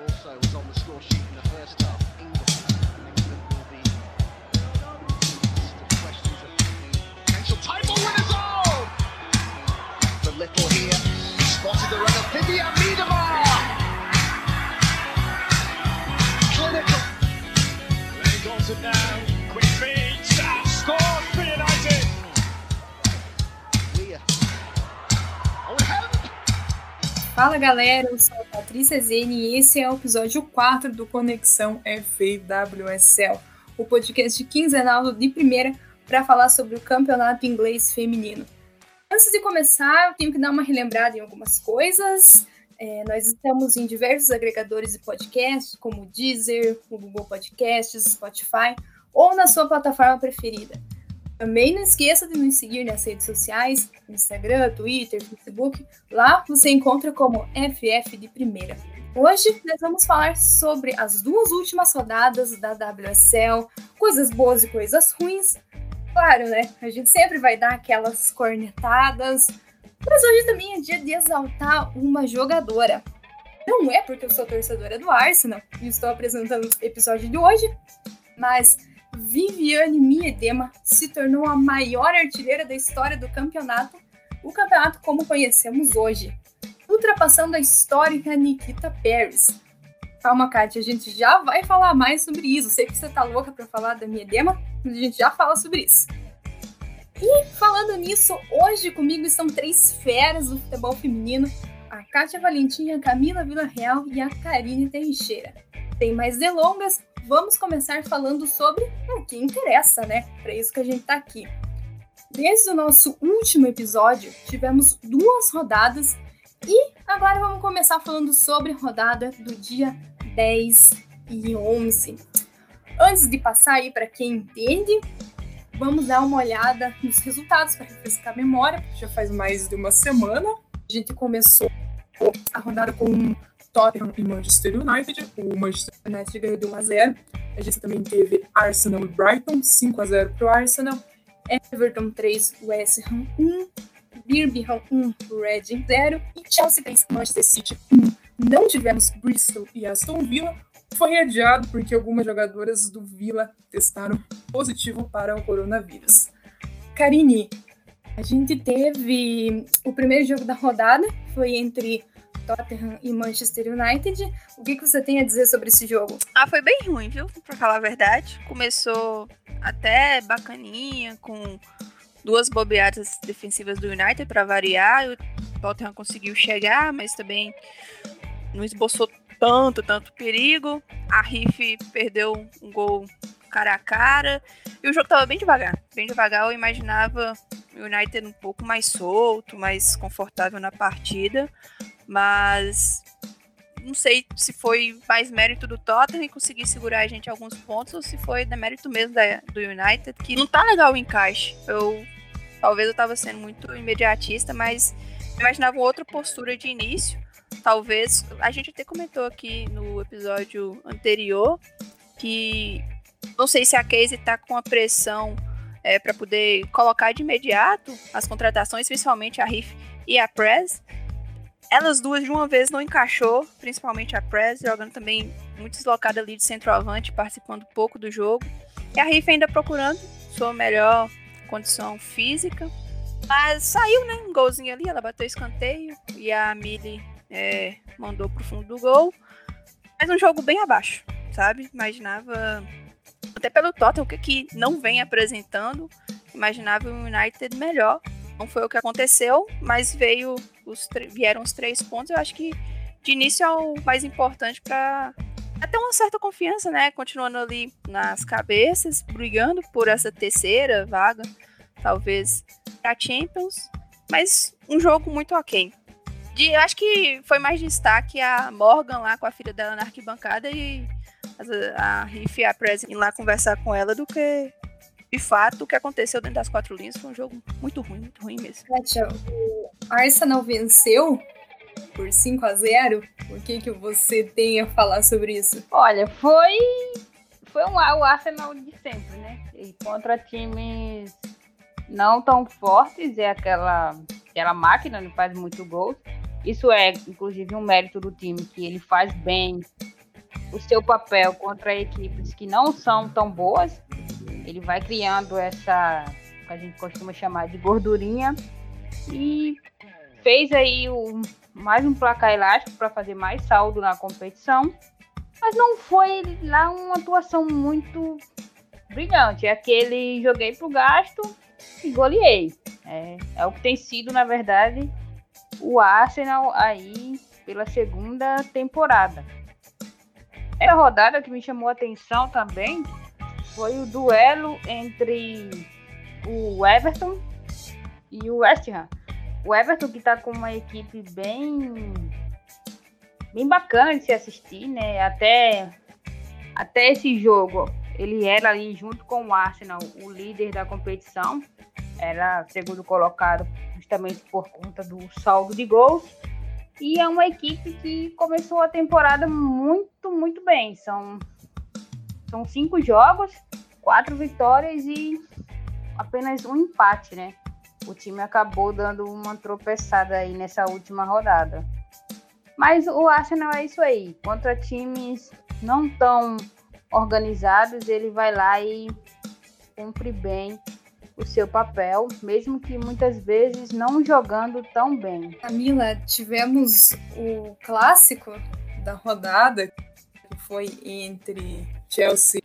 Also was on the score sheet in the first half. England, England will be questions of potential title winners. Oh, the little here spotted the run of Vivian Miedemar. Clinical. Lenny Goldson now, Fala galera, eu sou a Patrícia Zene e esse é o episódio 4 do Conexão FAWSL, o podcast quinzenal de primeira para falar sobre o campeonato inglês feminino. Antes de começar, eu tenho que dar uma relembrada em algumas coisas. É, nós estamos em diversos agregadores de podcasts, como o Deezer, o Google Podcasts, Spotify ou na sua plataforma preferida. Também não esqueça de nos seguir nas redes sociais, Instagram, Twitter, Facebook. Lá você encontra como FF de Primeira. Hoje nós vamos falar sobre as duas últimas rodadas da WSL, coisas boas e coisas ruins. Claro, né? A gente sempre vai dar aquelas cornetadas, mas hoje também é dia de exaltar uma jogadora. Não é porque eu sou torcedora do Arsenal e estou apresentando o episódio de hoje, mas Viviane Miedema se tornou a maior artilheira da história do campeonato, o campeonato como conhecemos hoje, ultrapassando a histórica Nikita Paris. Calma, Kátia, a gente já vai falar mais sobre isso. Sei que você tá louca para falar da Miedema, mas a gente já fala sobre isso. E falando nisso, hoje comigo estão três feras do futebol feminino: a Kátia Valentim, a Camila Villarreal e a Karine Teixeira. Tem mais delongas, vamos começar falando sobre o que interessa, né? Para isso que a gente tá aqui. Desde o nosso último episódio, tivemos duas rodadas e agora vamos começar falando sobre rodada do dia 10 e 11. Antes de passar aí para quem entende, vamos dar uma olhada nos resultados para refrescar a memória, porque já faz mais de uma semana. A gente começou a rodada com Tottenham e Manchester United. O Manchester United ganhou de 1 a 0. A gente também teve Arsenal e Brighton, 5 a 0 para o Arsenal. Everton 3, West Ham 1. Birmingham 1, Reading 0. E Chelsea 3, Manchester City 1. Não tivemos Bristol e Aston Villa. Foi adiado porque algumas jogadoras do Villa testaram positivo para o coronavírus. Karine, a gente teve o primeiro jogo da rodada, foi entre Tottenham e Manchester United. O que, que você tem a dizer sobre esse jogo? Ah, foi bem ruim, viu? Pra falar a verdade. Começou até bacaninha, com duas bobeadas defensivas do United para variar. O Tottenham conseguiu chegar, mas também não esboçou tanto, tanto perigo. A Riff perdeu um gol cara a cara. E o jogo tava bem devagar. Bem devagar, eu imaginava o United um pouco mais solto, mais confortável na partida. Mas não sei se foi mais mérito do Tottenham e conseguir segurar a gente alguns pontos ou se foi mérito mesmo da, do United, que não tá legal o encaixe. Eu talvez eu tava sendo muito imediatista, mas imaginava outra postura de início. Talvez a gente até comentou aqui no episódio anterior que não sei se a Casey tá com a pressão é, para poder colocar de imediato as contratações, principalmente a Riff e a Press. Elas duas de uma vez não encaixou, principalmente a Press, jogando também muito deslocada ali de centroavante, participando pouco do jogo. E a Riff ainda procurando sua melhor condição física. Mas saiu, né? Um golzinho ali, ela bateu escanteio e a Millie é, mandou pro fundo do gol. Mas um jogo bem abaixo, sabe? Imaginava, até pelo Tottenham, que, que não vem apresentando, imaginava o United melhor. Não foi o que aconteceu, mas veio os vieram os três pontos. Eu acho que de início é o mais importante para até uma certa confiança, né? Continuando ali nas cabeças, brigando por essa terceira vaga, talvez para Champions, mas um jogo muito ok. De, eu acho que foi mais destaque a Morgan lá com a filha dela na arquibancada e a, a Riff e a Prez ir lá conversar com ela do que de fato, o que aconteceu dentro das quatro linhas foi um jogo muito ruim, muito ruim mesmo. Kátia, o Arsenal venceu por 5 a 0 O que, que você tem a falar sobre isso? Olha, foi foi um, o Arsenal de sempre, né? E contra times não tão fortes, é aquela, aquela máquina, não faz muito gols. Isso é, inclusive, um mérito do time, que ele faz bem o seu papel contra equipes que não são tão boas. Ele vai criando essa que a gente costuma chamar de gordurinha e fez aí o, mais um placar elástico para fazer mais saldo na competição, mas não foi lá uma atuação muito brilhante. É aquele joguei pro gasto e goleei. É, é o que tem sido, na verdade, o Arsenal aí pela segunda temporada. Essa rodada que me chamou a atenção também foi o duelo entre o Everton e o West Ham. O Everton que está com uma equipe bem bem bacana de se assistir, né? Até até esse jogo ele era ali junto com o Arsenal o líder da competição, era segundo colocado justamente por conta do saldo de gols. E é uma equipe que começou a temporada muito, muito bem. São, são cinco jogos, quatro vitórias e apenas um empate, né? O time acabou dando uma tropeçada aí nessa última rodada. Mas o Arsenal é isso aí. Contra times não tão organizados, ele vai lá e cumpre bem o seu papel, mesmo que muitas vezes não jogando tão bem. Camila, tivemos o clássico da rodada, que foi entre Chelsea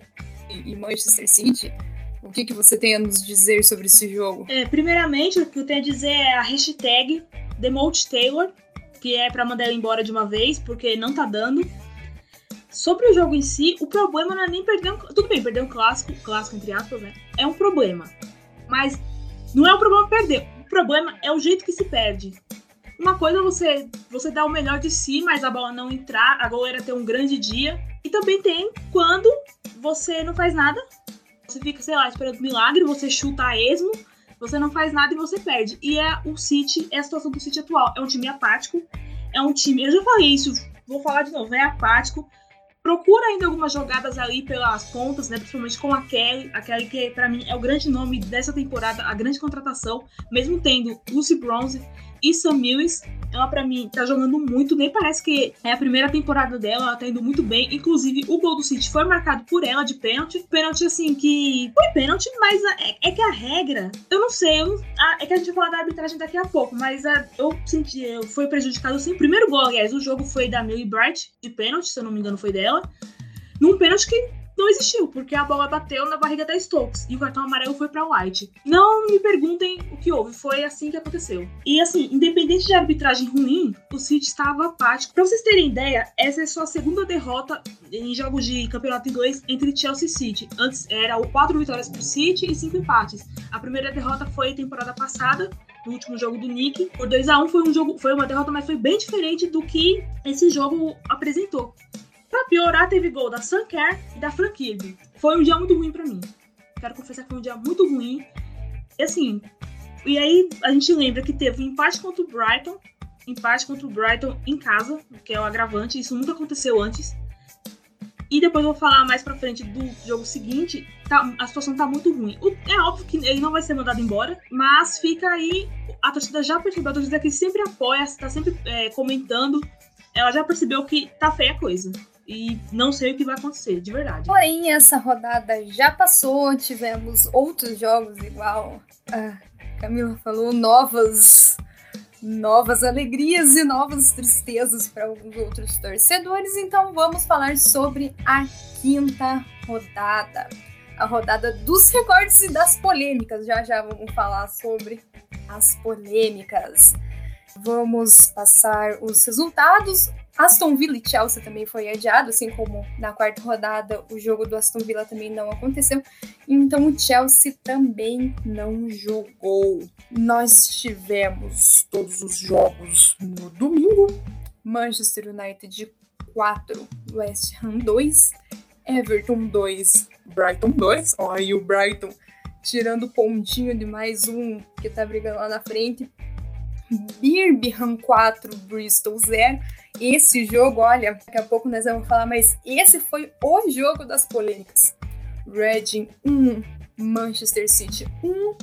e Manchester City. O que, que você tem a nos dizer sobre esse jogo? É, primeiramente, o que eu tenho a dizer é a hashtag Demote Taylor, que é para mandar ela embora de uma vez, porque não tá dando. Sobre o jogo em si, o problema não é nem perder um... Tudo bem, perder um clássico, clássico entre aspas, né? É um problema. Mas não é o problema perder. O problema é o jeito que se perde. Uma coisa é você, você dar o melhor de si, mas a bola não entrar, a goleira ter um grande dia. E também tem quando você não faz nada, você fica, sei lá, esperando milagre, você chuta a esmo, você não faz nada e você perde. E é o City, é a situação do City atual. É um time apático, é um time. Eu já falei isso, vou falar de novo, é apático. Procura ainda algumas jogadas ali pelas pontas, né? Principalmente com a Kelly, a Kelly que para mim é o grande nome dessa temporada, a grande contratação, mesmo tendo Lucy Bronze e Sam Mills, ela para mim tá jogando muito, nem parece que é a primeira temporada dela, ela tá indo muito bem. Inclusive, o gol do City foi marcado por ela de pênalti. Pênalti assim que foi pênalti, mas é, é que a regra, eu não sei, eu a, é que a gente vai falar da arbitragem daqui a pouco, mas a, eu senti, eu fui prejudicado assim. O primeiro gol, aliás, o jogo foi da Millie Bright de pênalti, se eu não me engano, foi dela. Num pênalti que não existiu, porque a bola bateu na barriga da Stokes e o cartão amarelo foi para White. Não me perguntem o que houve, foi assim que aconteceu. E assim, independente de arbitragem ruim, o City estava apático. Para vocês terem ideia, essa é sua segunda derrota em jogos de campeonato inglês entre Chelsea e City. Antes era quatro vitórias para o City e cinco empates. A primeira derrota foi temporada passada, no último jogo do Nick. Por 2 a 1 foi um jogo, foi uma derrota, mas foi bem diferente do que esse jogo apresentou. Pra piorar, teve gol da Sunker e da Frank Kirby. Foi um dia muito ruim para mim. Quero confessar que foi um dia muito ruim. E assim, e aí a gente lembra que teve um empate contra o Brighton, empate contra o Brighton em casa, que é o agravante, isso nunca aconteceu antes. E depois eu vou falar mais pra frente do jogo seguinte, tá, a situação tá muito ruim. O, é óbvio que ele não vai ser mandado embora, mas fica aí, a torcida já percebeu, a torcida que sempre apoia, tá sempre é, comentando, ela já percebeu que tá feia a coisa e não sei o que vai acontecer, de verdade. Porém, essa rodada já passou, tivemos outros jogos igual a Camila falou, novas novas alegrias e novas tristezas para alguns outros torcedores, então vamos falar sobre a quinta rodada. A rodada dos recordes e das polêmicas. Já já vamos falar sobre as polêmicas. Vamos passar os resultados. Aston Villa e Chelsea também foi adiado, assim como na quarta rodada o jogo do Aston Villa também não aconteceu. Então o Chelsea também não jogou. Nós tivemos todos os jogos no domingo. Manchester United 4, West Ham 2, Everton 2, Brighton 2. Ó, aí o Brighton tirando pontinho de mais um que tá brigando lá na frente. Birmingham 4, Bristol 0. Esse jogo, olha, daqui a pouco nós vamos falar, mas esse foi o jogo das polêmicas. Reading 1, Manchester City 1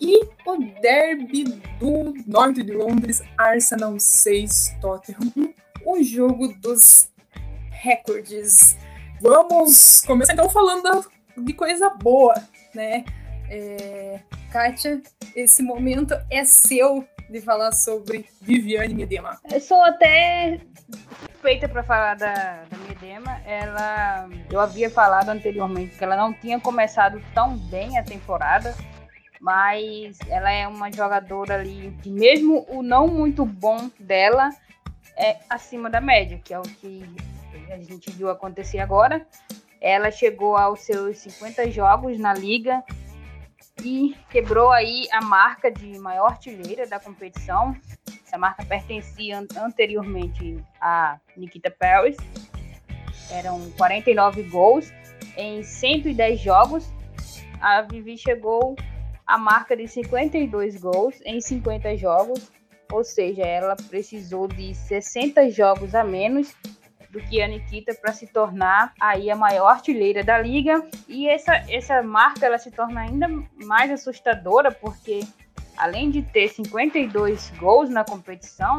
e o derby do norte de Londres, Arsenal 6, Tottenham 1. O jogo dos recordes. Vamos começar então falando de coisa boa, né? É, Kátia, esse momento é seu de falar sobre Viviane Miedema. Eu sou até feita para falar da, da Miedema. Ela, eu havia falado anteriormente que ela não tinha começado tão bem a temporada, mas ela é uma jogadora ali que mesmo o não muito bom dela é acima da média, que é o que a gente viu acontecer agora. Ela chegou aos seus 50 jogos na liga e quebrou aí a marca de maior artilheira da competição. Essa marca pertencia anteriormente a Nikita Paris. Eram 49 gols em 110 jogos. A Vivi chegou à marca de 52 gols em 50 jogos, ou seja, ela precisou de 60 jogos a menos do que a Nikita para se tornar aí a maior artilheira da liga. E essa, essa marca ela se torna ainda mais assustadora porque além de ter 52 gols na competição,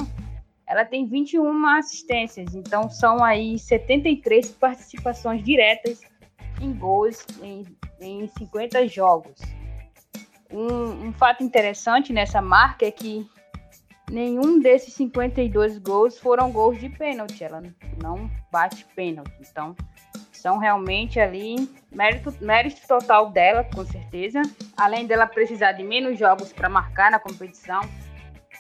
ela tem 21 assistências. Então são aí 73 participações diretas em gols em, em 50 jogos. Um, um fato interessante nessa marca é que nenhum desses 52 gols foram gols de pênalti. Ela não bate pênalti. Então, são realmente ali mérito, mérito total dela, com certeza. Além dela precisar de menos jogos para marcar na competição,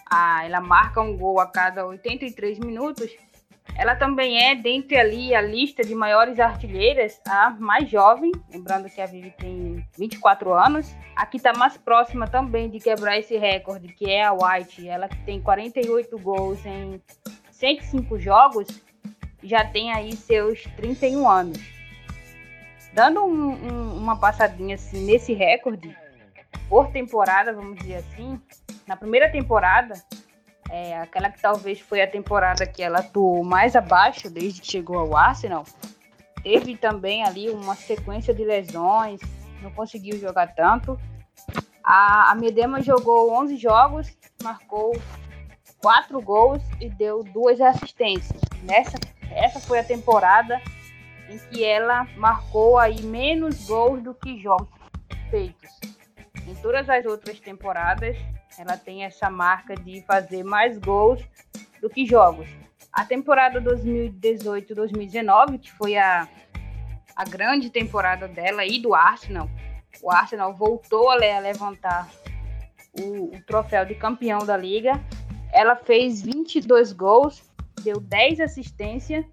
a, ela marca um gol a cada 83 minutos. Ela também é, dentre ali a lista de maiores artilheiras, a mais jovem. Lembrando que a Vivi tem 24 anos. Aqui está mais próxima também de quebrar esse recorde, que é a White. Ela tem 48 gols em 105 jogos. Já tem aí seus 31 anos. Dando um, um, uma passadinha assim nesse recorde, por temporada, vamos dizer assim, na primeira temporada, é, aquela que talvez foi a temporada que ela atuou mais abaixo desde que chegou ao Arsenal. Teve também ali uma sequência de lesões, não conseguiu jogar tanto. A, a Medema jogou 11 jogos, marcou 4 gols e deu duas assistências. Nessa, essa foi a temporada em que ela marcou aí menos gols do que jogos feitos. Em todas as outras temporadas, ela tem essa marca de fazer mais gols do que jogos. A temporada 2018-2019, que foi a, a grande temporada dela e do Arsenal, o Arsenal voltou a levantar o, o troféu de campeão da liga. Ela fez 22 gols, deu 10 assistências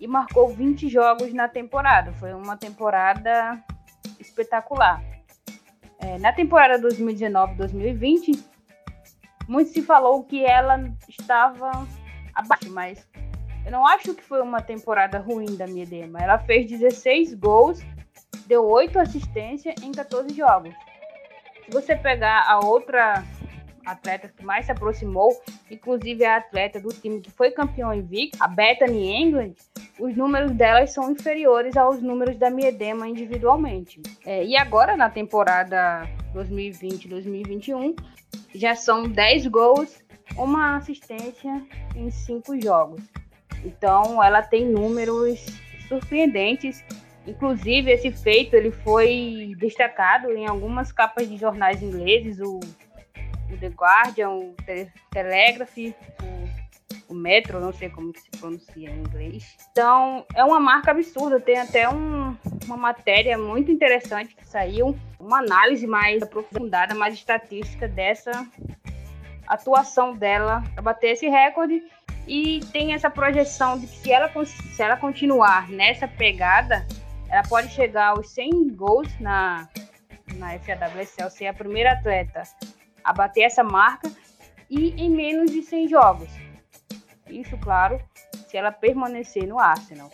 e marcou 20 jogos na temporada. Foi uma temporada espetacular. É, na temporada 2019-2020, muito se falou que ela estava abaixo, mas eu não acho que foi uma temporada ruim da Miedema. Ela fez 16 gols, deu 8 assistências em 14 jogos. Se você pegar a outra atleta que mais se aproximou, inclusive a atleta do time que foi campeão invicto, a Bethany England, os números delas são inferiores aos números da Miedema individualmente. É, e agora, na temporada 2020-2021, já são 10 gols, uma assistência em 5 jogos. Então, ela tem números surpreendentes. Inclusive, esse feito ele foi destacado em algumas capas de jornais ingleses, o, o The Guardian, o Telegraph, o, o Metro, não sei como se pronuncia em inglês. Então, é uma marca absurda. Tem até um, uma matéria muito interessante que saiu, uma análise mais aprofundada, mais estatística dessa atuação dela para bater esse recorde e tem essa projeção de que se ela, se ela continuar nessa pegada, ela pode chegar aos 100 gols na, na FAWSL, ser a primeira atleta a bater essa marca e em menos de 100 jogos. Isso, claro, se ela permanecer no Arsenal.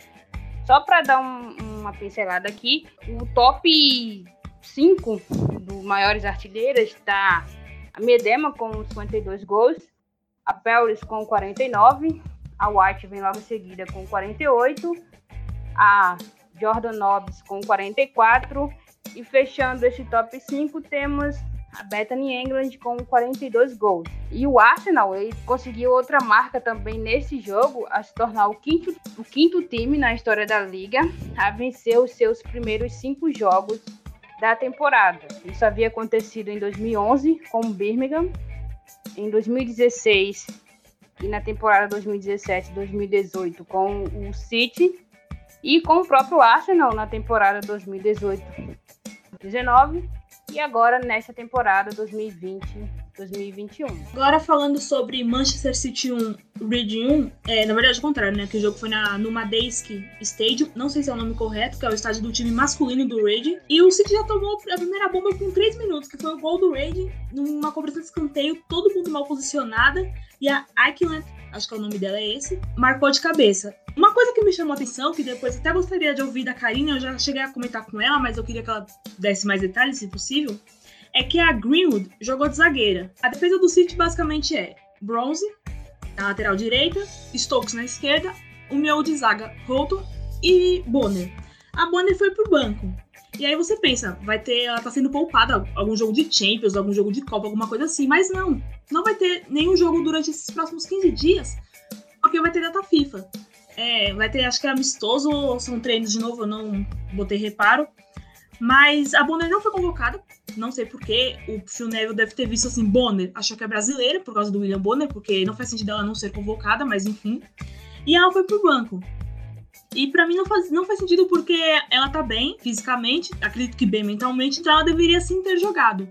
Só para dar um, uma pincelada aqui, o top 5 dos maiores artilheiros está a Medema com 52 gols, a Pellis com 49, a White vem logo em seguida com 48, a Jordan Nobbs com 44 e fechando esse top 5 temos a Bethany England com 42 gols. E o Arsenal ele conseguiu outra marca também nesse jogo, a se tornar o quinto, o quinto time na história da liga a vencer os seus primeiros cinco jogos da temporada. Isso havia acontecido em 2011 com o Birmingham, em 2016 e na temporada 2017-2018 com o City e com o próprio Arsenal na temporada 2018-19 e agora nessa temporada 2020-2021. Agora falando sobre Manchester City 1, Reading 1, é, na verdade é o contrário, né? Que o jogo foi na, no Madejski Stadium, não sei se é o nome correto, que é o estádio do time masculino do Reading. E o City já tomou a primeira bomba com 3 minutos, que foi o gol do Reading, numa cobrança de escanteio, todo mundo mal posicionada, e a Ackland acho que é o nome dela é esse, marcou de cabeça. Uma coisa que me chamou atenção, que depois até gostaria de ouvir da Karine, eu já cheguei a comentar com ela, mas eu queria que ela desse mais detalhes, se possível, é que a Greenwood jogou de zagueira. A defesa do City basicamente é Bronze, na lateral direita, Stokes na esquerda, o meu de zaga, Holton e Bonner. A Bonner foi pro banco. E aí você pensa, vai ter, ela tá sendo poupada algum jogo de Champions, algum jogo de Copa, alguma coisa assim, mas não. Não vai ter nenhum jogo durante esses próximos 15 dias, porque vai ter data FIFA. É, vai ter, acho que é amistoso ou são treinos de novo, eu não botei reparo. Mas a Bonner não foi convocada, não sei porquê. O Phil Neville deve ter visto assim, Bonner, achou que é brasileira por causa do William Bonner, porque não faz sentido ela não ser convocada, mas enfim. E ela foi pro banco. E para mim não faz, não faz sentido porque ela tá bem fisicamente, acredito que bem mentalmente, então ela deveria sim ter jogado.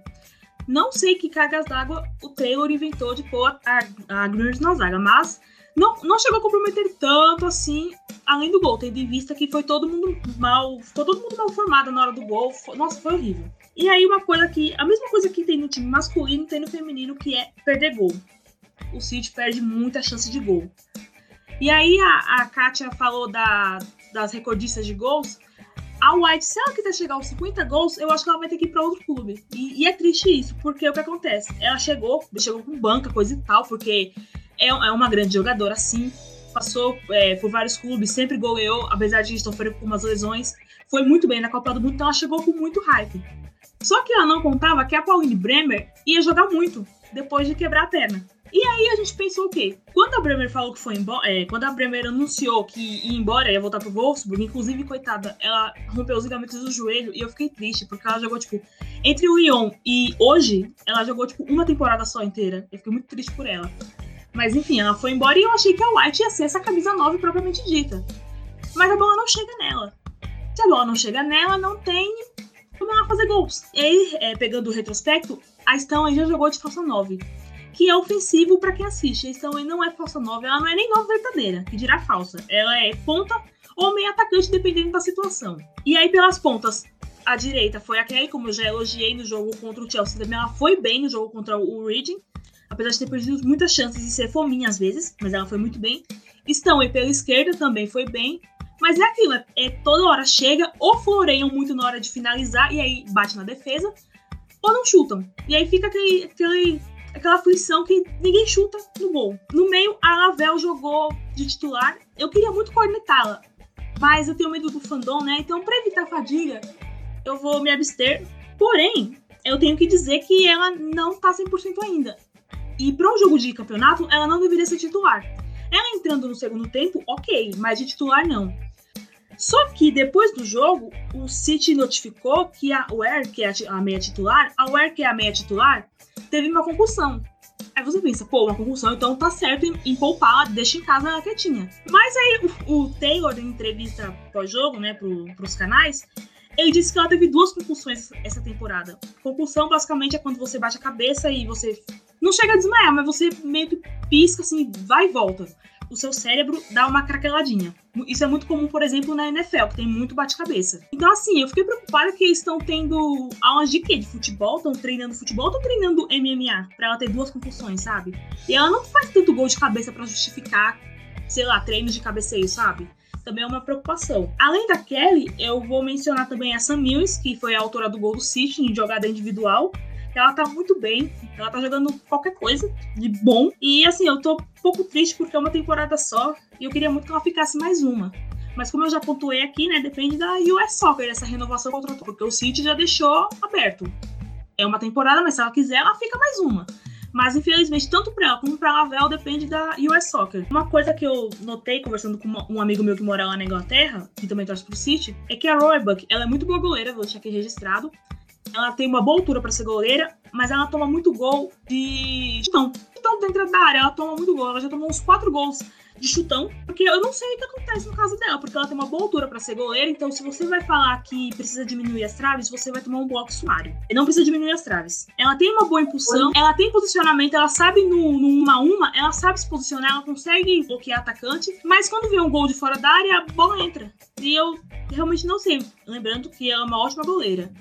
Não sei que cargas d'água o Taylor inventou de pôr a, a Greers na zaga, mas não, não chegou a comprometer tanto assim, além do gol, tendo em vista que foi todo mundo mal, ficou todo mundo mal formado na hora do gol. Foi, nossa, foi horrível. E aí uma coisa que, a mesma coisa que tem no time masculino, tem no feminino, que é perder gol. O City perde muita chance de gol. E aí a, a Kátia falou da, das recordistas de gols. A White, se ela quiser chegar aos 50 gols, eu acho que ela vai ter que ir para outro clube. E, e, é triste isso, porque o que acontece? Ela chegou, chegou com banca, coisa e tal, porque é, é uma grande jogadora, sim. Passou é, por vários clubes, sempre goleou, apesar de sofrer com umas lesões. Foi muito bem na Copa do Mundo, então ela chegou com muito hype. Só que ela não contava que a Pauline Bremer ia jogar muito depois de quebrar a perna. E aí a gente pensou o quê? Quando a Bremer falou que foi embora, é, quando a Bremer anunciou que ia embora, ia voltar pro Wolfsburg, inclusive, coitada, ela rompeu os ligamentos do joelho e eu fiquei triste, porque ela jogou, tipo, entre o Lyon e hoje, ela jogou, tipo, uma temporada só inteira. Eu fiquei muito triste por ela. Mas enfim, ela foi embora e eu achei que a White ia ser essa camisa 9 propriamente dita. Mas a bola não chega nela. Se a bola não chega nela, não tem como ela fazer gols. E aí, é, pegando o retrospecto, a Stão já jogou de falsa 9 que é ofensivo para quem assiste. Então, não é falsa 9, ela não é nem nova verdadeira, que dirá falsa. Ela é ponta ou meio atacante, dependendo da situação. E aí, pelas pontas, a direita foi a Kelly, como eu já elogiei no jogo contra o Chelsea também. Ela foi bem no jogo contra o Reading, apesar de ter perdido muitas chances de ser fominha às vezes, mas ela foi muito bem. Estão aí pela esquerda também foi bem. Mas é aquilo, é toda hora chega, ou floreiam muito na hora de finalizar, e aí bate na defesa, ou não chutam. E aí fica aquele, aquele aquela aflição que ninguém chuta no gol. No meio, a Lavel jogou de titular. Eu queria muito cornetá-la, mas eu tenho medo do fandom, né? Então, para evitar fadiga, eu vou me abster. Porém, eu tenho que dizer que ela não tá 100% ainda. E para um jogo de campeonato, ela não deveria ser titular. Ela entrando no segundo tempo, ok, mas de titular não. Só que depois do jogo, o City notificou que a Ware, que é a meia titular, a Ware, que é a meia titular, teve uma concussão. Aí você pensa, pô, uma concussão, então tá certo em, em deixa em casa quietinha. Mas aí o, o Taylor, em entrevista pós-jogo, né, pro, pros canais, ele disse que ela teve duas concussões essa temporada. Concussão, basicamente, é quando você bate a cabeça e você não chega a desmaiar, mas você meio que pisca, assim, vai e volta o seu cérebro dá uma craqueladinha. Isso é muito comum, por exemplo, na NFL, que tem muito bate-cabeça. Então, assim, eu fiquei preocupada que eles estão tendo aulas de quê? De futebol? Estão treinando futebol estão treinando MMA? Pra ela ter duas concussões, sabe? E ela não faz tanto gol de cabeça para justificar, sei lá, treinos de cabeceio, sabe? Também é uma preocupação. Além da Kelly, eu vou mencionar também a Sam Mills, que foi a autora do gol do City em jogada individual ela tá muito bem. Ela tá jogando qualquer coisa de bom. E assim, eu tô um pouco triste porque é uma temporada só. E eu queria muito que ela ficasse mais uma. Mas como eu já pontuei aqui, né? Depende da US Soccer, essa renovação contratual. Porque o City já deixou aberto. é uma temporada, mas se ela quiser, ela fica mais uma. Mas infelizmente, tanto para ela como para a Lavelle depende da US Soccer. Uma coisa que eu notei conversando com um amigo meu que mora lá na Inglaterra, que também torce pro City, é que a Roebuck, ela é muito boa goleira, vou deixar aqui registrado. Ela tem uma boa altura para ser goleira, mas ela toma muito gol de chutão. Então, dentro da área, ela toma muito gol. Ela já tomou uns quatro gols de chutão, porque eu não sei o que acontece no caso dela, porque ela tem uma boa altura para ser goleira, então se você vai falar que precisa diminuir as traves, você vai tomar um bloco sumário. E não precisa diminuir as traves. Ela tem uma boa impulsão, ela tem posicionamento, ela sabe no, no uma a uma, ela sabe se posicionar, ela consegue bloquear atacante, mas quando vê um gol de fora da área, a bola entra. E eu realmente não sei. Lembrando que ela é uma ótima goleira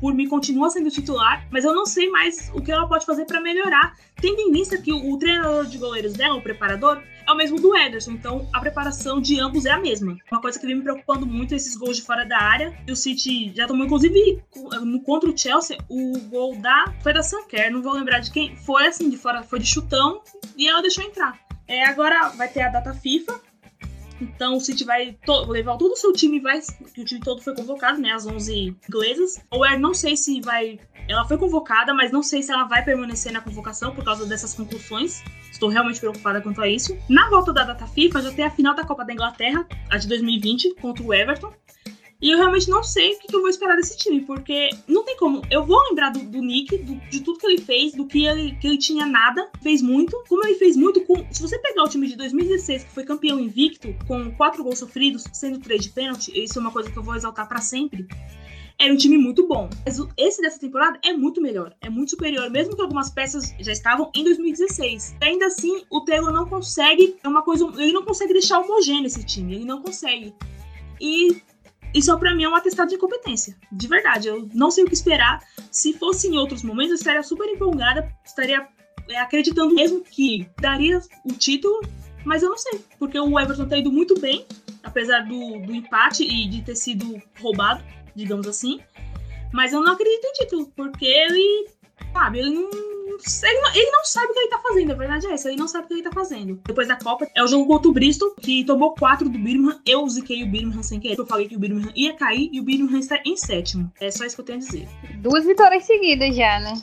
por mim continua sendo titular, mas eu não sei mais o que ela pode fazer para melhorar, tendo em vista que o, o, treinador de goleiros dela, o preparador, é o mesmo do Ederson, então a preparação de ambos é a mesma. Uma coisa que vem me preocupando muito é esses gols de fora da área. E o City já tomou, inclusive, no contra o Chelsea, o gol da. Foi da Sanker, não vou lembrar de quem. Foi assim, de fora, foi de chutão e ela deixou entrar. É, agora vai ter a data FIFA, então o City vai levar todo o seu time, vai, que o time todo foi convocado, né? As 11 inglesas. Ou é, não sei se vai. Ela foi convocada, mas não sei se ela vai permanecer na convocação por causa dessas conclusões. Estou realmente preocupada quanto a isso. Na volta da data FIFA, já tem a final da Copa da Inglaterra, a de 2020, contra o Everton. E eu realmente não sei o que, eu vou esperar desse time, porque não tem como. Eu vou lembrar do, do Nick, do, de tudo que ele fez, do que ele, que ele tinha nada, fez muito. Como ele fez muito, com, se você pegar o time de 2016, que foi campeão invicto, com quatro gols sofridos, sendo três de pênalti, isso é uma coisa que eu vou exaltar para sempre era um time muito bom. Mas esse dessa temporada é muito melhor, é muito superior, mesmo que algumas peças já estavam em 2016. Ainda assim, o Taylor não consegue, é uma coisa, ele não consegue deixar homogêneo esse time, ele não consegue. E isso para mim é um atestado de incompetência. De verdade, eu não sei o que esperar. Se fosse em outros momentos, eu estaria super empolgada, estaria é, acreditando mesmo que daria o título, mas eu não sei, porque o Everton tá indo muito bem, apesar do, do empate e de ter sido roubado, digamos assim. Mas eu não acredito em título, porque ele, sabe, ele não ele não, ele não sabe o que ele tá fazendo, a verdade é essa, ele não sabe o que ele tá fazendo. Depois da Copa, é o jogo contra o Bristol, que tomou 4 do Birmingham. Eu ziquei o Birmingham sem querer. Eu falei que o Birmingham ia cair e o Birmingham está em sétimo. É só isso que eu tenho a dizer. Duas vitórias seguidas já, né?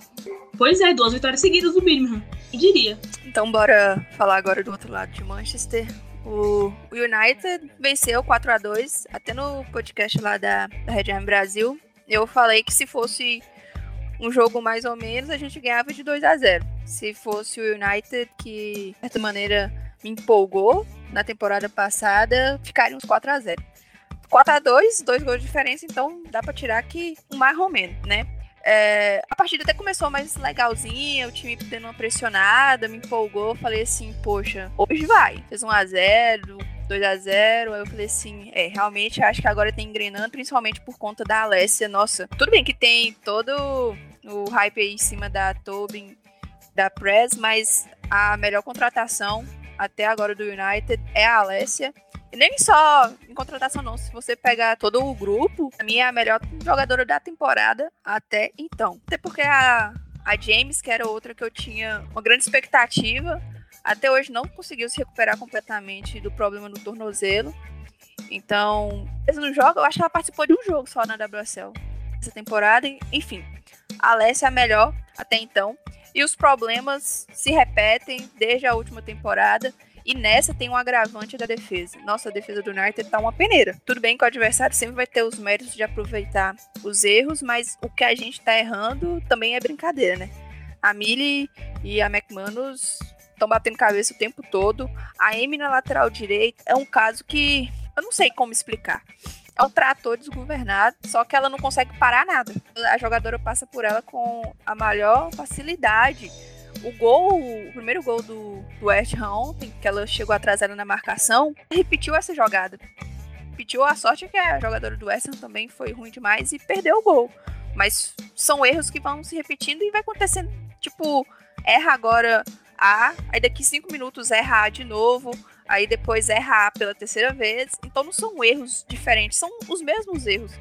Pois é, duas vitórias seguidas do Birmingham. Eu diria. Então bora falar agora do outro lado de Manchester. O United venceu 4 a 2 até no podcast lá da, da Red Ham Brasil. Eu falei que se fosse um jogo mais ou menos, a gente ganhava de 2 a 0 Se fosse o United, que de certa maneira me empolgou na temporada passada, ficaria uns 4 a 0 4 a 2 dois gols de diferença, então dá para tirar que um mais ou menos, né? É, a partida até começou mais legalzinha, o time dando uma pressionada, me empolgou, falei assim, poxa, hoje vai. Fez 1 a 0 2 a 0 Aí eu falei assim, é, realmente acho que agora tem engrenando, principalmente por conta da Alessia. Nossa, tudo bem que tem todo o hype aí em cima da Tobin, da Press, mas a melhor contratação até agora do United é a Alessia. E nem só em contratação não, se você pegar todo o grupo, a minha é a melhor jogadora da temporada até então. Até porque a, a James, que era outra que eu tinha uma grande expectativa, até hoje não conseguiu se recuperar completamente do problema no tornozelo. Então, no jogo, eu acho que ela participou de um jogo só na WSL essa temporada. Enfim, a Alessia é a melhor até então. E os problemas se repetem desde a última temporada. E nessa tem um agravante da defesa. Nossa, a defesa do United tá uma peneira. Tudo bem que o adversário sempre vai ter os méritos de aproveitar os erros, mas o que a gente tá errando também é brincadeira, né? A Millie e a McManus estão batendo cabeça o tempo todo. A Amy na lateral direita é um caso que eu não sei como explicar. É um trator desgovernado, só que ela não consegue parar nada. A jogadora passa por ela com a maior facilidade. O gol, o primeiro gol do, do West Ham ontem, que ela chegou atrasada na marcação, repetiu essa jogada. Repetiu a sorte é que a jogadora do West Ham também foi ruim demais e perdeu o gol. Mas são erros que vão se repetindo e vai acontecendo. Tipo, erra agora a, aí daqui cinco minutos erra A de novo, aí depois erra A pela terceira vez. Então não são erros diferentes, são os mesmos erros.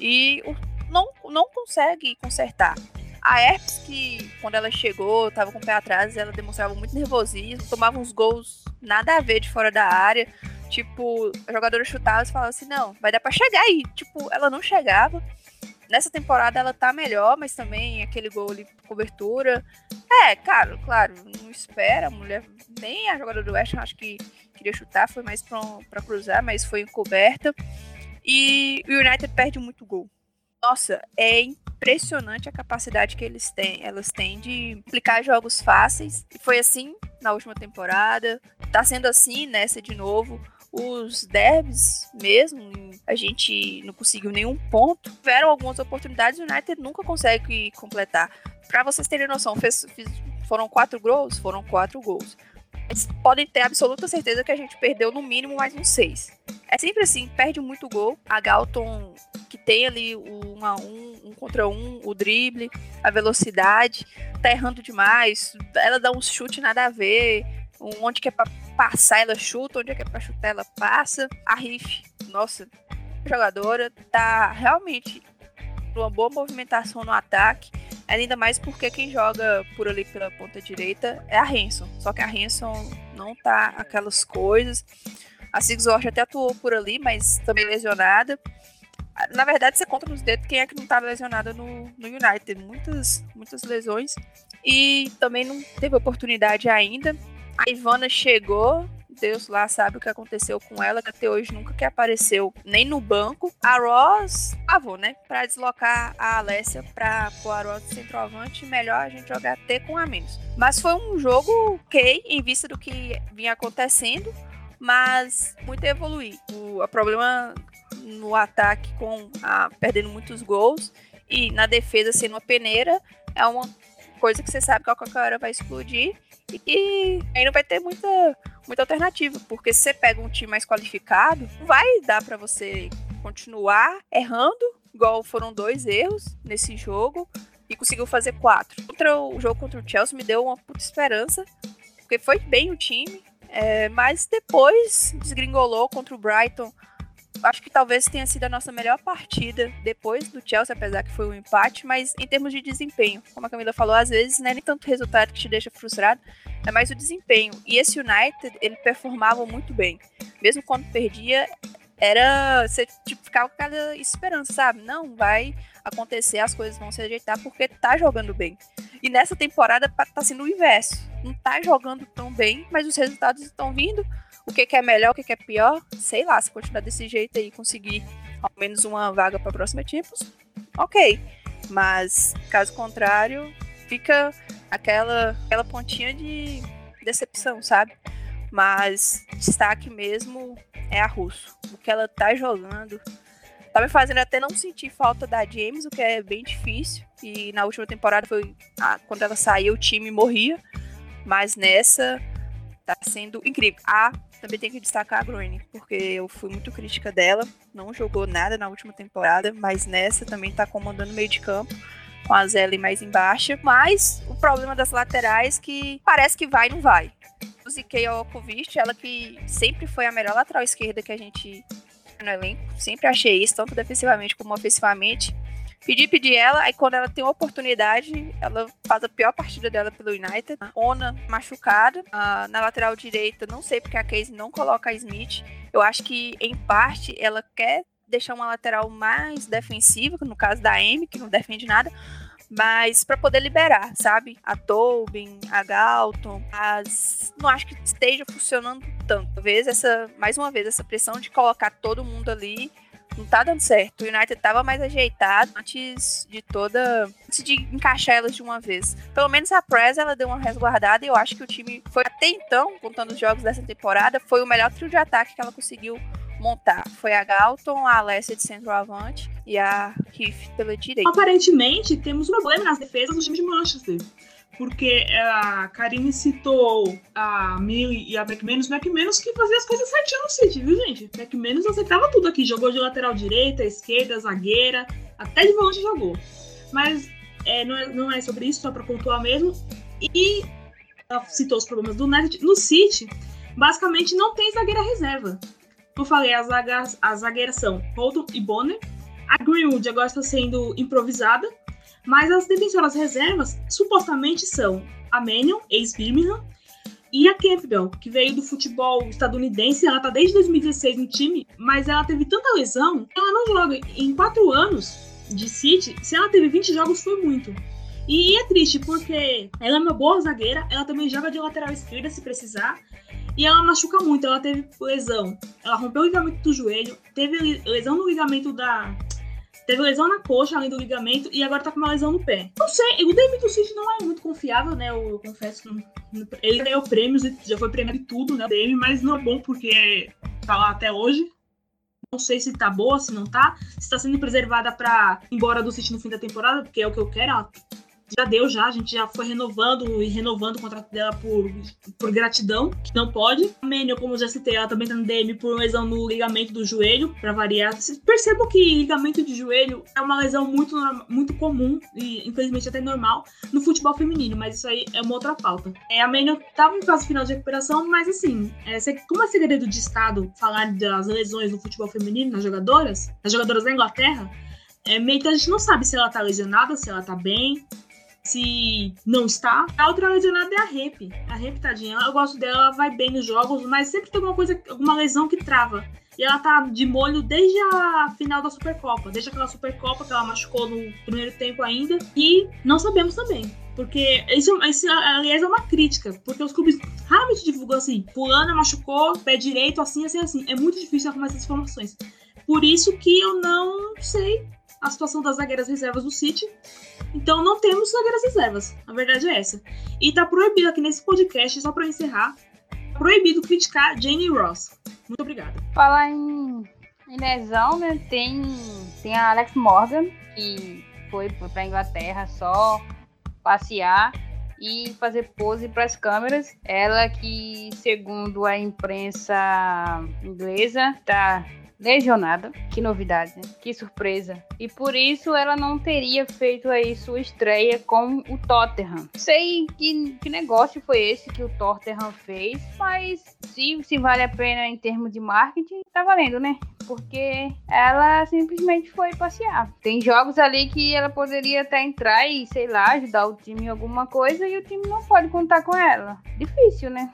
E não, não consegue consertar. A Herpes, que quando ela chegou, tava com o pé atrás, ela demonstrava muito nervosismo, tomava uns gols nada a ver de fora da área. Tipo, a jogadora chutava e falava assim: não, vai dar pra chegar aí. Tipo, ela não chegava. Nessa temporada ela tá melhor, mas também aquele gol ali cobertura. É, cara, claro, não espera, a mulher, nem a jogadora do West acho que queria chutar, foi mais para cruzar, mas foi encoberta. E o United perde muito gol. Nossa, é impressionante a capacidade que eles têm, elas têm de aplicar jogos fáceis. E foi assim na última temporada, tá sendo assim nessa de novo os derbys mesmo, a gente não conseguiu nenhum ponto. Tiveram algumas oportunidades, o United nunca consegue completar. Para vocês terem noção, fez, fez, foram quatro gols? Foram quatro gols. Eles podem ter absoluta certeza que a gente perdeu no mínimo mais uns seis. É sempre assim, perde muito gol. A Galton, que tem ali o um a um, um contra um, o drible, a velocidade, tá errando demais. Ela dá um chute nada a ver onde que é pra passar, ela chuta, onde é que é pra chutar, ela passa. A Riff, nossa, jogadora, tá realmente uma boa movimentação no ataque. Ainda mais porque quem joga por ali pela ponta direita é a Hanson. Só que a Hanson não tá aquelas coisas. A Sigzort até atuou por ali, mas também lesionada. Na verdade, você conta nos dedos quem é que não estava lesionada no, no United. Muitas, muitas lesões. E também não teve oportunidade ainda. A Ivana chegou, Deus lá sabe o que aconteceu com ela, que até hoje nunca que apareceu nem no banco. A Ross pavou, né? Pra deslocar a Alessia pra pôr a Ross centroavante, melhor a gente jogar T com a menos. Mas foi um jogo ok, em vista do que vinha acontecendo, mas muito evoluir. O, o problema no ataque com a, perdendo muitos gols e na defesa sendo uma peneira é uma coisa que você sabe que a qualquer hora vai explodir e aí não vai ter muita, muita alternativa, porque se você pega um time mais qualificado, vai dar para você continuar errando, igual foram dois erros nesse jogo, e conseguiu fazer quatro. Contra o jogo contra o Chelsea me deu uma puta esperança, porque foi bem o time, é, mas depois desgringolou contra o Brighton acho que talvez tenha sido a nossa melhor partida depois do Chelsea, apesar que foi um empate, mas em termos de desempenho, como a Camila falou, às vezes não é nem tanto o resultado que te deixa frustrado, é mais o desempenho. E esse United, ele performava muito bem. Mesmo quando perdia, era. Você tipo, ficava com aquela esperança, sabe? Não, vai acontecer, as coisas vão se ajeitar porque tá jogando bem. E nessa temporada tá sendo o inverso. Não tá jogando tão bem, mas os resultados estão vindo o que, que é melhor, o que, que é pior, sei lá, se continuar desse jeito aí conseguir ao menos uma vaga para a próxima Champions, ok. Mas, caso contrário, fica aquela, aquela pontinha de decepção, sabe? Mas destaque mesmo é a Russo. O que ela tá jogando tá me fazendo até não sentir falta da James, o que é bem difícil. E na última temporada foi ah, quando ela saiu, o time morria. Mas nessa tá sendo incrível. Ah, também tem que destacar a Grune, porque eu fui muito crítica dela. Não jogou nada na última temporada, mas nessa também tá comandando meio de campo. Com a Zelle mais embaixo. Mas o problema das laterais que parece que vai e não vai. O Zikei Okovic, ela que sempre foi a melhor lateral esquerda que a gente no elenco. Sempre achei isso, tanto defensivamente como ofensivamente. Pedi, pedi ela, aí quando ela tem uma oportunidade, ela faz a pior partida dela pelo United. Ona machucada. Na lateral direita, não sei porque a Casey não coloca a Smith. Eu acho que, em parte, ela quer deixar uma lateral mais defensiva, no caso da Amy, que não defende nada, mas para poder liberar, sabe? A Tobin, a Galton, as não acho que esteja funcionando tanto. Talvez essa, mais uma vez, essa pressão de colocar todo mundo ali não tá dando certo. O United tava mais ajeitado antes de toda. antes de encaixar elas de uma vez. Pelo menos a Press ela deu uma resguardada e eu acho que o time foi até então, contando os jogos dessa temporada, foi o melhor trio de ataque que ela conseguiu montar. Foi a Galton, a Alessia de centroavante e a Riff pela direita. Aparentemente, temos um problema nas defesas do time de Manchester porque a Karine citou a Millie e a McManus. McManus que fazia as coisas certinho no City, viu, gente? McManus acertava tudo aqui. Jogou de lateral direita, esquerda, zagueira, até de volante jogou. Mas é, não, é, não é sobre isso, só para pontuar mesmo. E ela citou os problemas do United. No City, basicamente não tem zagueira reserva. Como eu falei, as, as zagueiras são Holton e Bonner. A Greenwood agora está sendo improvisada mas as defensoras reservas supostamente são a Mannion, ex-Birmingham, e a Campbell, que veio do futebol estadunidense. Ela tá desde 2016 no time, mas ela teve tanta lesão que ela não joga. Em quatro anos, de City, se ela teve 20 jogos, foi muito. E é triste, porque ela é uma boa zagueira, ela também joga de lateral esquerda se precisar. E ela machuca muito, ela teve lesão. Ela rompeu o ligamento do joelho, teve lesão no ligamento da. Teve lesão na coxa, além do ligamento, e agora tá com uma lesão no pé. Não sei, o David City não é muito confiável, né? Eu, eu confesso que ele ganhou prêmios, já foi premiado e tudo, né? Dele, mas não é bom porque tá lá até hoje. Não sei se tá boa, se não tá. Se tá sendo preservada pra ir embora do City no fim da temporada, porque é o que eu quero. Ela já deu já, a gente já foi renovando e renovando o contrato dela por, por gratidão, que não pode. A Menio, como já citei, ela também tá no DM por lesão no ligamento do joelho, para variar. Percebo que ligamento de joelho é uma lesão muito, muito comum e infelizmente até normal no futebol feminino, mas isso aí é uma outra pauta. É, a Menio tava em fase final de recuperação, mas assim, é, como é segredo de Estado falar das lesões no futebol feminino, nas jogadoras, nas jogadoras da Inglaterra, é, meio que a gente não sabe se ela tá lesionada, se ela tá bem, se não está. A outra lesionada é a Rep. A Rep, tadinha, eu gosto dela, ela vai bem nos jogos, mas sempre tem alguma coisa, alguma lesão que trava. E ela tá de molho desde a final da Supercopa, desde aquela Supercopa que ela machucou no primeiro tempo ainda. E não sabemos também. Porque isso, isso, aliás, é uma crítica. Porque os clubes raramente divulgam assim: Fulana machucou, pé direito, assim, assim, assim. É muito difícil arrumar essas informações. Por isso que eu não sei a situação das zagueiras reservas do City. Então não temos zagueiras reservas. A verdade é essa. E tá proibido aqui nesse podcast, só para encerrar, proibido criticar Jane Ross. Muito obrigada. Falar em, em lesão, né? Tem, tem a Alex Morgan, que foi, foi pra Inglaterra só passear e fazer pose para as câmeras. Ela que, segundo a imprensa inglesa, tá lesionada. Que novidade, né? Que surpresa. E por isso ela não teria feito aí sua estreia com o Tottenham. Sei que, que negócio foi esse que o Tottenham fez, mas se, se vale a pena em termos de marketing, tá valendo, né? Porque ela simplesmente foi passear. Tem jogos ali que ela poderia até entrar e, sei lá, ajudar o time em alguma coisa e o time não pode contar com ela. Difícil, né?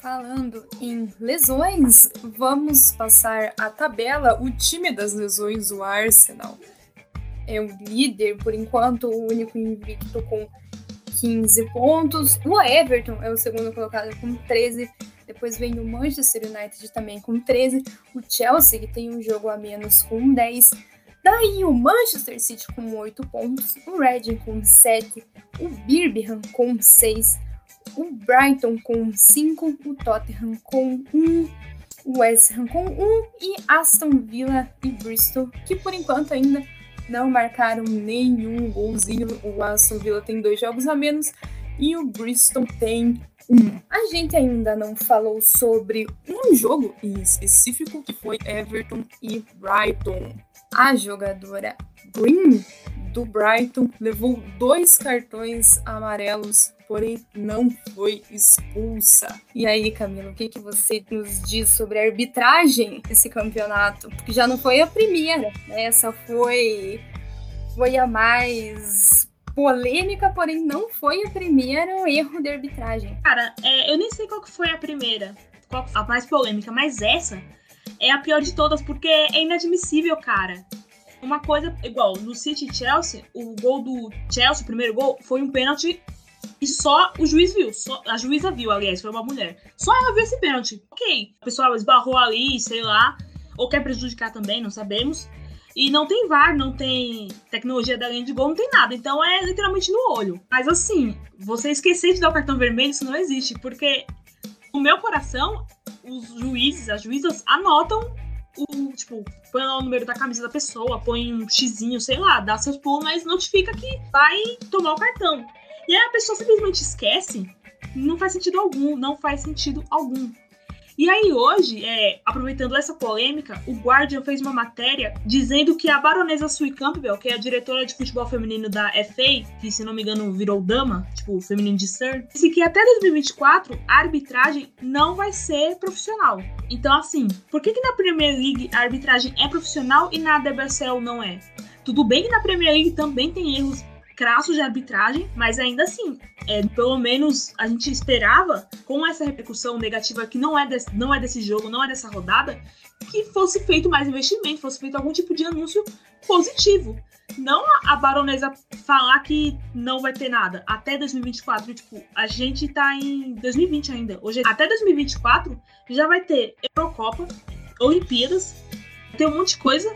Falando em lesões, vamos passar a tabela. O time das lesões, o Arsenal, é o líder, por enquanto, o único invicto com 15 pontos. O Everton é o segundo colocado com 13. Depois vem o Manchester United também com 13. O Chelsea, que tem um jogo a menos, com 10. Daí o Manchester City com 8 pontos. O Reading com 7. O Birmingham com 6 o Brighton com 5, o Tottenham com 1, um, o West Ham com 1 um, e Aston Villa e Bristol, que por enquanto ainda não marcaram nenhum golzinho. O Aston Villa tem dois jogos a menos e o Bristol tem um. A gente ainda não falou sobre um jogo em específico, que foi Everton e Brighton. A jogadora Green do Brighton levou dois cartões amarelos porém não foi expulsa. E aí, Camila, o que, que você nos diz sobre a arbitragem desse campeonato? Porque já não foi a primeira, né? Essa foi, foi a mais polêmica, porém não foi o primeiro erro de arbitragem. Cara, é, eu nem sei qual que foi a primeira, qual a mais polêmica, mas essa é a pior de todas, porque é inadmissível, cara. Uma coisa igual, no City Chelsea, o gol do Chelsea, o primeiro gol, foi um pênalti e só o juiz viu. Só, a juíza viu, aliás, foi uma mulher. Só ela viu esse pênalti. Ok. O pessoal esbarrou ali, sei lá. Ou quer prejudicar também, não sabemos. E não tem VAR, não tem tecnologia da linha de gol, não tem nada. Então é literalmente no olho. Mas assim, você esquecer de dar o cartão vermelho, isso não existe. Porque no meu coração, os juízes, as juízas anotam o, tipo, põe lá o número da camisa da pessoa, põe um xizinho, sei lá, dá seus pulos, mas notifica que vai tomar o cartão. E aí a pessoa simplesmente esquece. Não faz sentido algum, não faz sentido algum. E aí hoje, é, aproveitando essa polêmica, o Guardian fez uma matéria dizendo que a baronesa Sue Campbell, que é a diretora de futebol feminino da FA, que se não me engano virou dama, tipo feminino de Sir, disse que até 2024 a arbitragem não vai ser profissional. Então assim, por que, que na Premier League a arbitragem é profissional e na WSL não é? Tudo bem que na Premier League também tem erros crassos de arbitragem, mas ainda assim, é, pelo menos a gente esperava, com essa repercussão negativa que não é, desse, não é desse jogo, não é dessa rodada, que fosse feito mais investimento, fosse feito algum tipo de anúncio positivo. Não a baronesa falar que não vai ter nada até 2024. Tipo, a gente tá em 2020 ainda. Hoje, até 2024, já vai ter Eurocopa, Olimpíadas, tem um monte de coisa.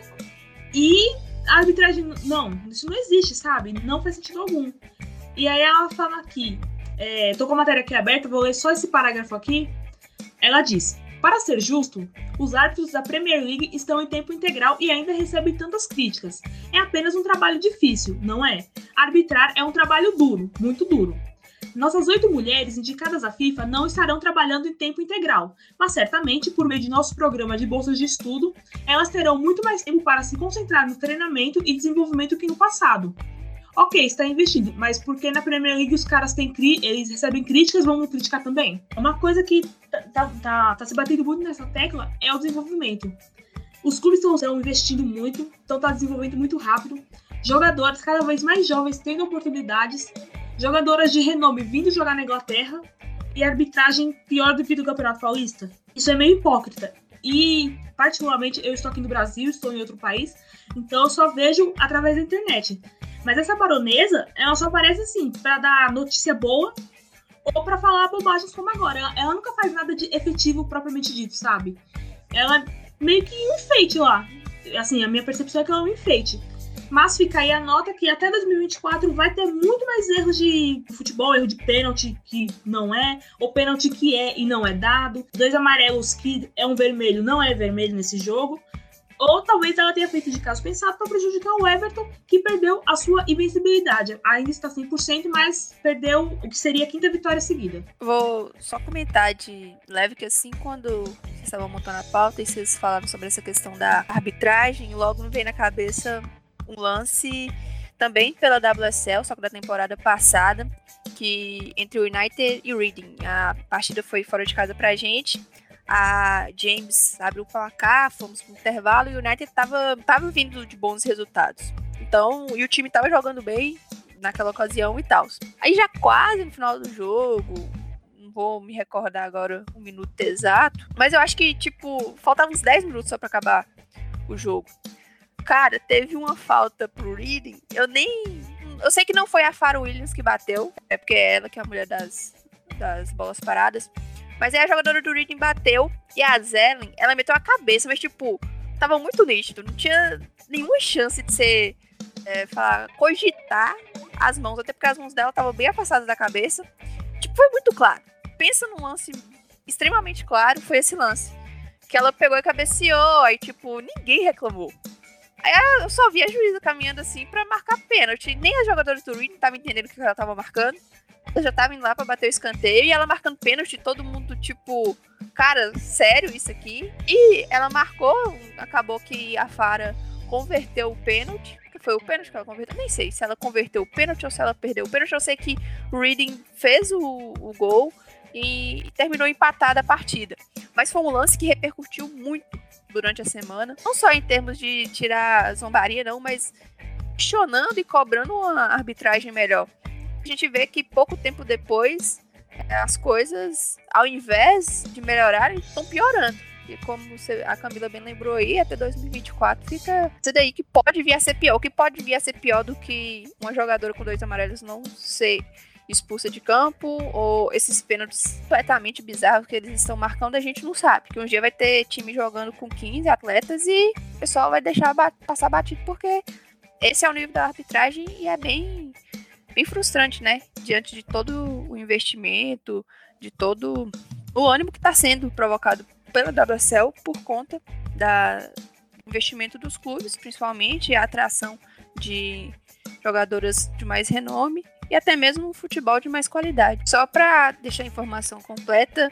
E a arbitragem. Não, isso não existe, sabe? Não faz sentido algum. E aí ela fala aqui. É, tô com a matéria aqui aberta, vou ler só esse parágrafo aqui. Ela diz: Para ser justo, os árbitros da Premier League estão em tempo integral e ainda recebem tantas críticas. É apenas um trabalho difícil, não é? Arbitrar é um trabalho duro, muito duro. Nossas oito mulheres indicadas à FIFA não estarão trabalhando em tempo integral, mas certamente, por meio de nosso programa de bolsas de estudo, elas terão muito mais tempo para se concentrar no treinamento e desenvolvimento que no passado. Ok, está investindo, mas porque na Premier League os caras têm eles recebem críticas, vamos criticar também? Uma coisa que tá, tá, tá, tá se batendo muito nessa tecla é o desenvolvimento. Os clubes estão investindo muito, estão tá desenvolvendo muito rápido. Jogadores cada vez mais jovens tendo oportunidades, jogadoras de renome vindo jogar na Inglaterra e arbitragem pior do que do Campeonato Paulista. Isso é meio hipócrita. E, particularmente, eu estou aqui no Brasil, estou em outro país, então eu só vejo através da internet. Mas essa baronesa, ela só aparece assim, para dar notícia boa ou para falar bobagens como agora. Ela, ela, nunca faz nada de efetivo propriamente dito, sabe? Ela meio que um enfeite lá. Assim, a minha percepção é que ela é um enfeite. Mas fica aí a nota que até 2024 vai ter muito mais erros de futebol, erro de pênalti que não é, ou pênalti que é e não é dado, dois amarelos que é um vermelho, não é vermelho nesse jogo. Ou talvez ela tenha feito de caso pensado para prejudicar o Everton, que perdeu a sua invencibilidade. Ainda está 100%, mas perdeu o que seria a quinta vitória seguida. Vou só comentar de leve que assim, quando vocês estavam montando a pauta e vocês falaram sobre essa questão da arbitragem, logo me veio na cabeça um lance também pela WSL, só que da temporada passada, que entre o United e o Reading. A partida foi fora de casa pra gente a James abriu o placar, fomos pro intervalo e o United tava, tava vindo de bons resultados. Então, e o time tava jogando bem naquela ocasião e tal. Aí já quase no final do jogo, não vou me recordar agora o minuto exato, mas eu acho que, tipo, faltavam uns 10 minutos só para acabar o jogo. Cara, teve uma falta pro Reading, eu nem... Eu sei que não foi a Faro Williams que bateu, é porque é ela que é a mulher das, das bolas paradas, mas aí a jogadora do Reading bateu e a Zelen, ela meteu a cabeça, mas tipo, tava muito nítido. Não tinha nenhuma chance de ser, é, falar, cogitar as mãos, até porque as mãos dela estavam bem afastadas da cabeça. Tipo, foi muito claro. Pensa num lance extremamente claro, foi esse lance. Que ela pegou e cabeceou, aí tipo, ninguém reclamou. Eu só vi a juíza caminhando assim para marcar pênalti. Nem as jogadoras do Reading estavam entendendo o que ela tava marcando. Eu já tava indo lá pra bater o escanteio e ela marcando pênalti, todo mundo, tipo, cara, sério isso aqui? E ela marcou, acabou que a Fara converteu o pênalti. Que foi o pênalti que ela converteu? Nem sei se ela converteu o pênalti ou se ela perdeu o pênalti. Eu sei que o Reading fez o, o gol e terminou empatada a partida. Mas foi um lance que repercutiu muito durante a semana. Não só em termos de tirar zombaria, não, mas questionando e cobrando uma arbitragem melhor a gente vê que pouco tempo depois é, as coisas, ao invés de melhorarem, estão piorando. E como você, a Camila bem lembrou aí, até 2024 fica isso daí que pode vir a ser pior. O que pode vir a ser pior do que uma jogadora com dois amarelos não ser expulsa de campo ou esses pênaltis completamente bizarros que eles estão marcando, a gente não sabe. Que um dia vai ter time jogando com 15 atletas e o pessoal vai deixar bat passar batido porque esse é o nível da arbitragem e é bem bem frustrante, né? Diante de todo o investimento, de todo o ânimo que está sendo provocado pela WSL por conta da investimento dos clubes, principalmente a atração de jogadoras de mais renome e até mesmo um futebol de mais qualidade. Só para deixar a informação completa,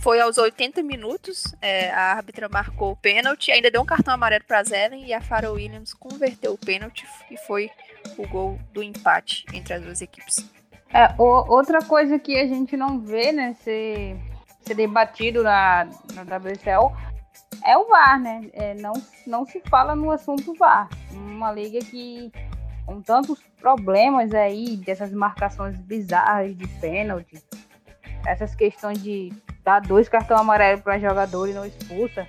foi aos 80 minutos, é, a árbitra marcou o pênalti, ainda deu um cartão amarelo para Zelen e a Farah Williams converteu o pênalti e foi o gol do empate entre as duas equipes. É, o, outra coisa que a gente não vê, né, ser, ser debatido na, na WSL é o VAR, né? É, não, não se fala no assunto VAR. Uma liga que com tantos problemas aí, dessas marcações bizarras de pênalti, essas questões de dar dois cartões amarelos para jogador e não expulsa,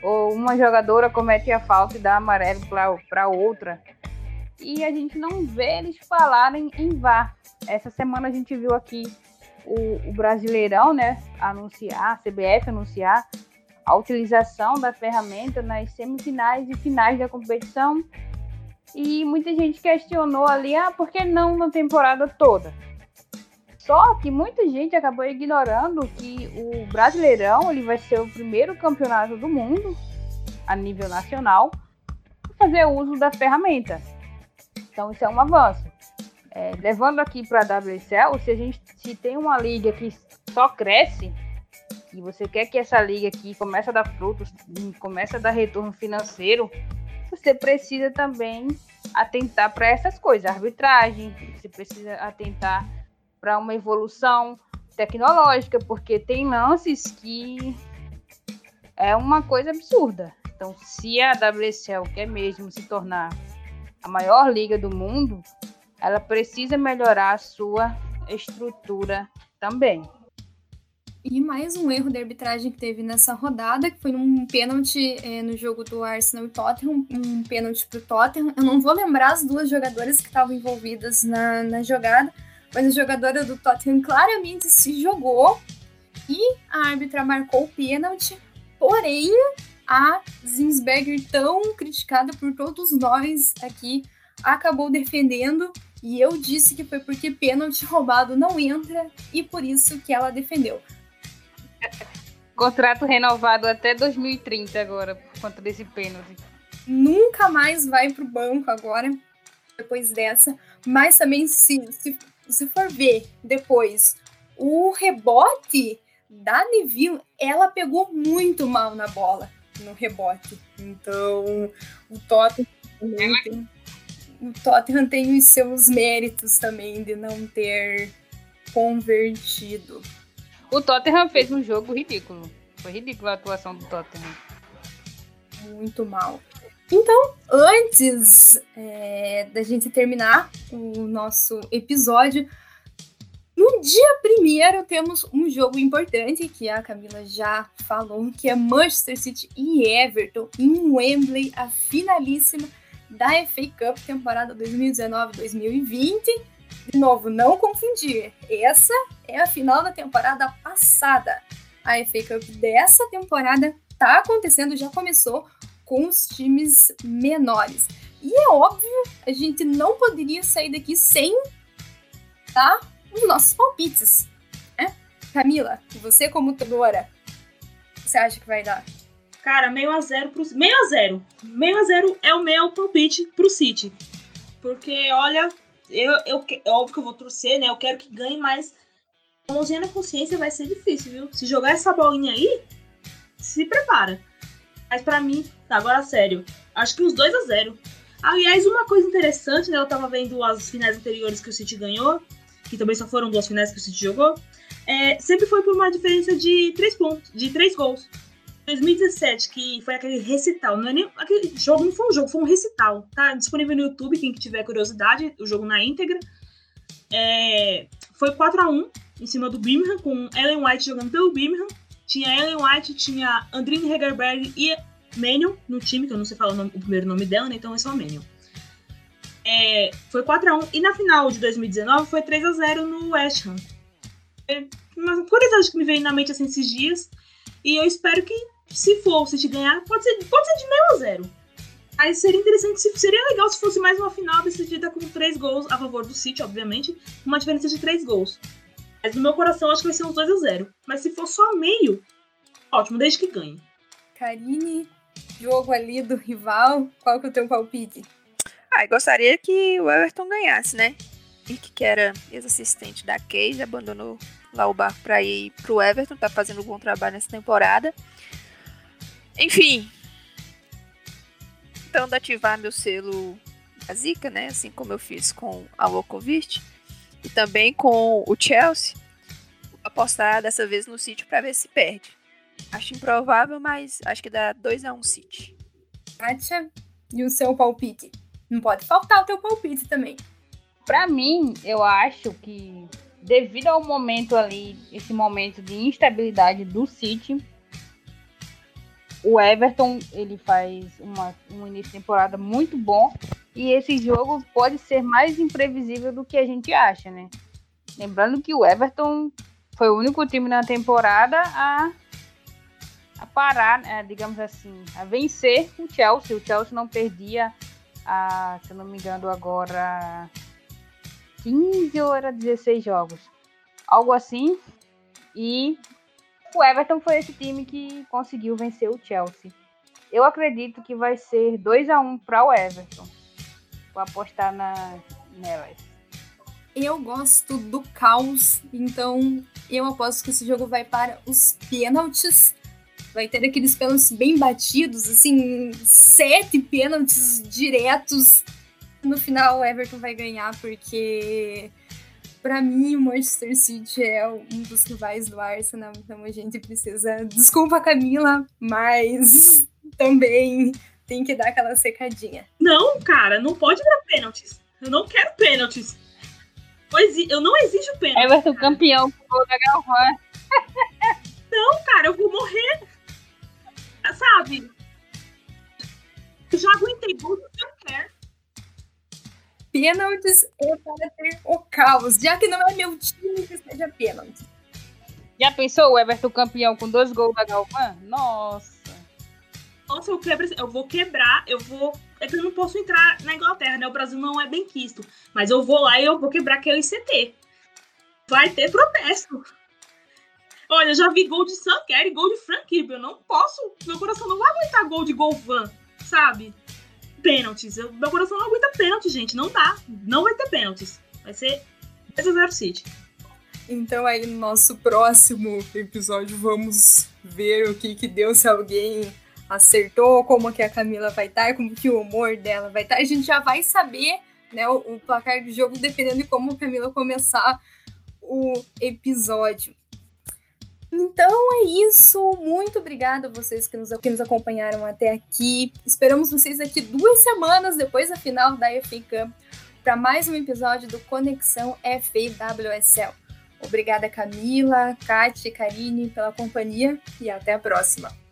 ou uma jogadora comete a falta e dá amarelo para outra e a gente não vê eles falarem em VAR. Essa semana a gente viu aqui o, o Brasileirão, né, anunciar, a CBF anunciar a utilização da ferramenta nas semifinais e finais da competição. E muita gente questionou ali, ah, por que não na temporada toda? Só que muita gente acabou ignorando que o Brasileirão ele vai ser o primeiro campeonato do mundo a nível nacional fazer uso da ferramenta. Então isso é um avanço. É, levando aqui para a WSL, se a gente se tem uma liga que só cresce e você quer que essa liga aqui comece a dar frutos, comece a dar retorno financeiro, você precisa também atentar para essas coisas, arbitragem, você precisa atentar para uma evolução tecnológica, porque tem lances que é uma coisa absurda. Então, se a WSL quer mesmo se tornar a maior liga do mundo, ela precisa melhorar a sua estrutura também. E mais um erro de arbitragem que teve nessa rodada, que foi um pênalti é, no jogo do Arsenal e Tottenham, um pênalti pro Tottenham. Eu não vou lembrar as duas jogadoras que estavam envolvidas na, na jogada, mas a jogadora do Tottenham claramente se jogou e a árbitra marcou o pênalti. Porém, a Zinsberger, tão criticada por todos nós aqui, acabou defendendo. E eu disse que foi porque pênalti roubado não entra e por isso que ela defendeu. Contrato renovado até 2030 agora, por conta desse pênalti. Nunca mais vai pro banco agora, depois dessa. Mas também, se, se, se for ver depois, o rebote da Neville, ela pegou muito mal na bola, no rebote. Então, o Tottenham tem, o Tottenham tem os seus méritos também de não ter convertido. O Tottenham fez um jogo ridículo. Foi ridícula a atuação do Tottenham. Muito mal. Então, antes é, da gente terminar o nosso episódio, no dia primeiro temos um jogo importante que a Camila já falou, que é Manchester City e Everton em Wembley, a finalíssima da FA Cup temporada 2019-2020 de novo, não confundir. Essa é a final da temporada passada. A FA Cup dessa temporada tá acontecendo, já começou com os times menores. E é óbvio, a gente não poderia sair daqui sem dar os nossos palpites. Né? Camila, você como treinadora, você acha que vai dar? Cara, meio a zero pro meio a zero. Meio a zero é o meu palpite pro City. Porque olha, eu, eu, é óbvio que eu vou torcer, né? Eu quero que ganhe, mas mãozinha na consciência vai ser difícil, viu? Se jogar essa bolinha aí, se prepara. Mas para mim, tá, agora sério, acho que uns 2 a 0 Aliás, uma coisa interessante, né? Eu tava vendo as finais anteriores que o City ganhou, que também só foram duas finais que o City jogou. É, sempre foi por uma diferença de 3 pontos, de 3 gols. 2017, que foi aquele recital, não é nem. Aquele jogo não foi um jogo, foi um recital. Tá disponível no YouTube, quem tiver curiosidade, o jogo na íntegra. É, foi 4x1 em cima do Birmingham, com Ellen White jogando pelo Birmingham. Tinha Ellen White, tinha Andrine Hegerberg e Manion no time, que eu não sei falar o, nome, o primeiro nome dela, né? Então é só Manion. É, foi 4x1 e na final de 2019 foi 3x0 no West Ham. É uma curiosidade que me veio na mente assim, esses dias. E eu espero que se for o City ganhar, pode ser, pode ser de meio a zero. Aí seria interessante, seria legal se fosse mais uma final decidida com três gols a favor do City, obviamente, uma diferença de três gols. Mas no meu coração acho que vai ser uns 2 a 0 Mas se for só meio, ótimo, desde que ganhe. Karine, jogo ali do rival, qual que é o teu palpite? Ah, gostaria que o Everton ganhasse, né? Nick, que era ex-assistente da Cage, abandonou lá o barco para ir pro Everton, tá fazendo um bom trabalho nessa temporada. Enfim. Tentando ativar meu selo da Zica, né? Assim como eu fiz com a Lokovic. E também com o Chelsea. Apostar dessa vez no City para ver se perde. Acho improvável, mas acho que dá 2 a 1 um City. Kátia, e o seu palpite? Não pode faltar o teu palpite também. Para mim, eu acho que devido ao momento ali, esse momento de instabilidade do City, o Everton ele faz uma, um início de temporada muito bom E esse jogo pode ser mais imprevisível do que a gente acha, né? Lembrando que o Everton foi o único time na temporada a, a parar, né, digamos assim, a vencer o Chelsea. O Chelsea não perdia, a, se eu não me engano, agora 15 ou era 16 jogos. Algo assim. E o Everton foi esse time que conseguiu vencer o Chelsea. Eu acredito que vai ser 2 a 1 para o Everton. Vou apostar na, nelas. Eu gosto do caos, então eu aposto que esse jogo vai para os pênaltis. Vai ter aqueles pênaltis bem batidos, assim, sete pênaltis diretos no final o Everton vai ganhar, porque para mim o Manchester City é um dos rivais do Arsenal, então a gente precisa. Desculpa, Camila, mas também tem que dar aquela secadinha. Não, cara, não pode dar pênaltis. Eu não quero pênaltis. Eu não exijo pênaltis. Everton cara. campeão com da Galvão. Não, cara, eu vou morrer. Sabe? Eu já aguentei gol do pênaltis é para ter o caos, já que não é meu time que seja pênalti. Já pensou o Everton campeão com dois gols da Galvão? Nossa. Nossa, eu, quebro, eu vou quebrar, eu vou. É que eu não posso entrar na Inglaterra, né? O Brasil não é bem quisto. Mas eu vou lá e eu vou quebrar que é o ICT. Vai ter protesto. Olha, eu já vi gol de Sam Kerr e gol de Frank Eu não posso. Meu coração não vai aguentar gol de Golvan, sabe? Pênaltis. Eu, meu coração não aguenta pênalti, gente. Não dá. Não vai ter pênaltis. Vai ser 2 a 0 City. Então aí no nosso próximo episódio vamos ver o que que deu se alguém acertou, como que a Camila vai estar, como que o humor dela vai estar. A gente já vai saber, né, o, o placar do jogo dependendo de como a Camila começar o episódio. Então é isso. Muito obrigada a vocês que nos, que nos acompanharam até aqui. Esperamos vocês aqui duas semanas depois da final da FA Cup para mais um episódio do Conexão FAWSL. Obrigada, Camila, Kátia e Karine, pela companhia e até a próxima.